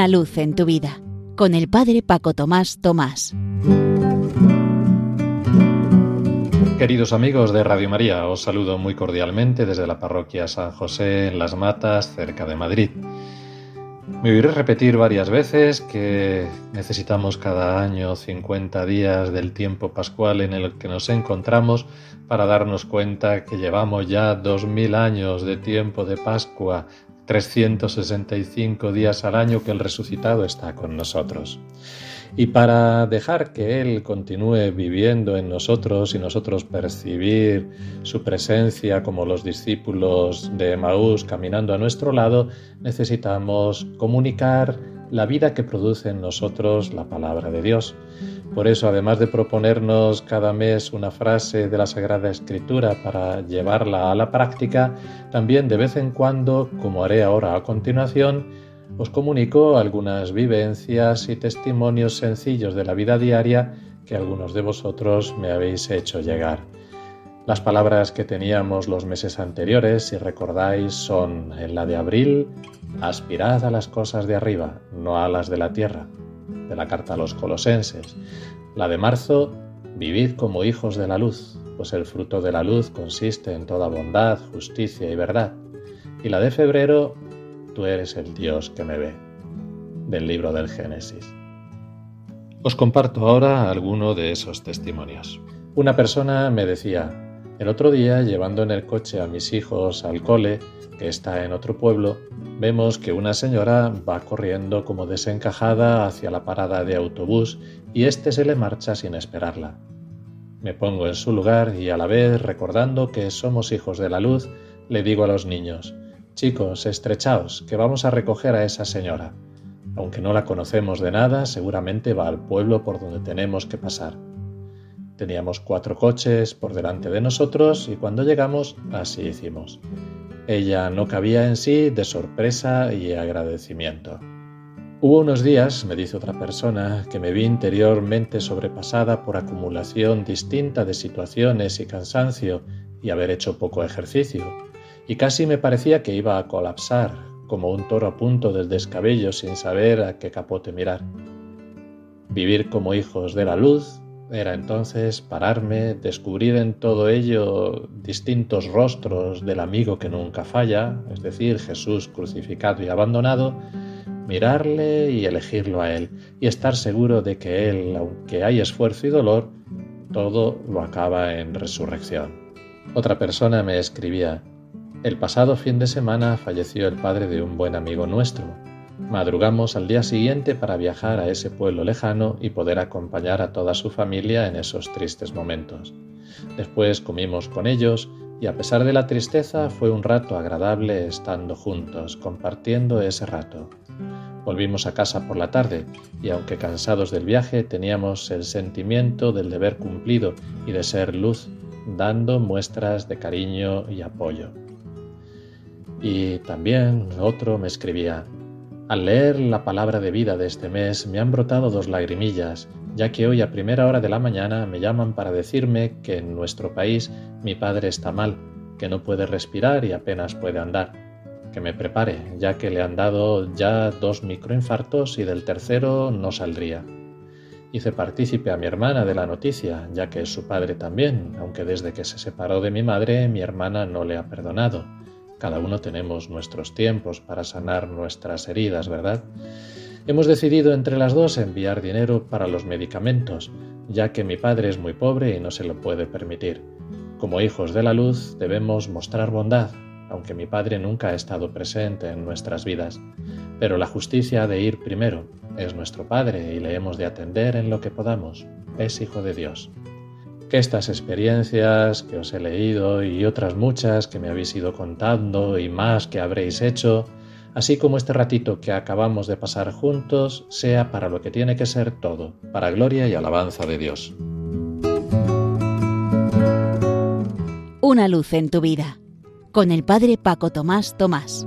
Una luz en tu vida con el Padre Paco Tomás Tomás. Queridos amigos de Radio María, os saludo muy cordialmente desde la parroquia San José en Las Matas, cerca de Madrid. Me oiré repetir varias veces que necesitamos cada año 50 días del tiempo pascual en el que nos encontramos para darnos cuenta que llevamos ya 2000 años de tiempo de Pascua, 365 días al año que el resucitado está con nosotros. Y para dejar que Él continúe viviendo en nosotros y nosotros percibir su presencia como los discípulos de Maús caminando a nuestro lado, necesitamos comunicar la vida que produce en nosotros la palabra de Dios. Por eso, además de proponernos cada mes una frase de la Sagrada Escritura para llevarla a la práctica, también de vez en cuando, como haré ahora a continuación, os comunico algunas vivencias y testimonios sencillos de la vida diaria que algunos de vosotros me habéis hecho llegar. Las palabras que teníamos los meses anteriores, si recordáis, son en la de abril, aspirad a las cosas de arriba, no a las de la tierra, de la carta a los colosenses. La de marzo, vivid como hijos de la luz, pues el fruto de la luz consiste en toda bondad, justicia y verdad. Y la de febrero, tú eres el Dios que me ve, del libro del Génesis. Os comparto ahora alguno de esos testimonios. Una persona me decía, el otro día, llevando en el coche a mis hijos al cole, que está en otro pueblo, vemos que una señora va corriendo como desencajada hacia la parada de autobús y éste se le marcha sin esperarla. Me pongo en su lugar y a la vez, recordando que somos hijos de la luz, le digo a los niños, Chicos, estrechaos, que vamos a recoger a esa señora. Aunque no la conocemos de nada, seguramente va al pueblo por donde tenemos que pasar. Teníamos cuatro coches por delante de nosotros y cuando llegamos así hicimos. Ella no cabía en sí de sorpresa y agradecimiento. Hubo unos días, me dice otra persona, que me vi interiormente sobrepasada por acumulación distinta de situaciones y cansancio y haber hecho poco ejercicio y casi me parecía que iba a colapsar, como un toro a punto del descabello sin saber a qué capote mirar. Vivir como hijos de la luz era entonces pararme, descubrir en todo ello distintos rostros del amigo que nunca falla, es decir, Jesús crucificado y abandonado, mirarle y elegirlo a Él, y estar seguro de que Él, aunque hay esfuerzo y dolor, todo lo acaba en resurrección. Otra persona me escribía, el pasado fin de semana falleció el padre de un buen amigo nuestro. Madrugamos al día siguiente para viajar a ese pueblo lejano y poder acompañar a toda su familia en esos tristes momentos. Después comimos con ellos y a pesar de la tristeza fue un rato agradable estando juntos, compartiendo ese rato. Volvimos a casa por la tarde y aunque cansados del viaje teníamos el sentimiento del deber cumplido y de ser luz, dando muestras de cariño y apoyo. Y también otro me escribía, al leer la palabra de vida de este mes me han brotado dos lagrimillas, ya que hoy a primera hora de la mañana me llaman para decirme que en nuestro país mi padre está mal, que no puede respirar y apenas puede andar. Que me prepare, ya que le han dado ya dos microinfartos y del tercero no saldría. Hice partícipe a mi hermana de la noticia, ya que es su padre también, aunque desde que se separó de mi madre mi hermana no le ha perdonado cada uno tenemos nuestros tiempos para sanar nuestras heridas, ¿verdad? Hemos decidido entre las dos enviar dinero para los medicamentos, ya que mi padre es muy pobre y no se lo puede permitir. Como hijos de la luz debemos mostrar bondad, aunque mi padre nunca ha estado presente en nuestras vidas. Pero la justicia ha de ir primero. Es nuestro Padre y le hemos de atender en lo que podamos. Es hijo de Dios estas experiencias que os he leído y otras muchas que me habéis ido contando y más que habréis hecho, así como este ratito que acabamos de pasar juntos, sea para lo que tiene que ser todo, para gloria y alabanza de Dios. Una luz en tu vida, con el Padre Paco Tomás Tomás.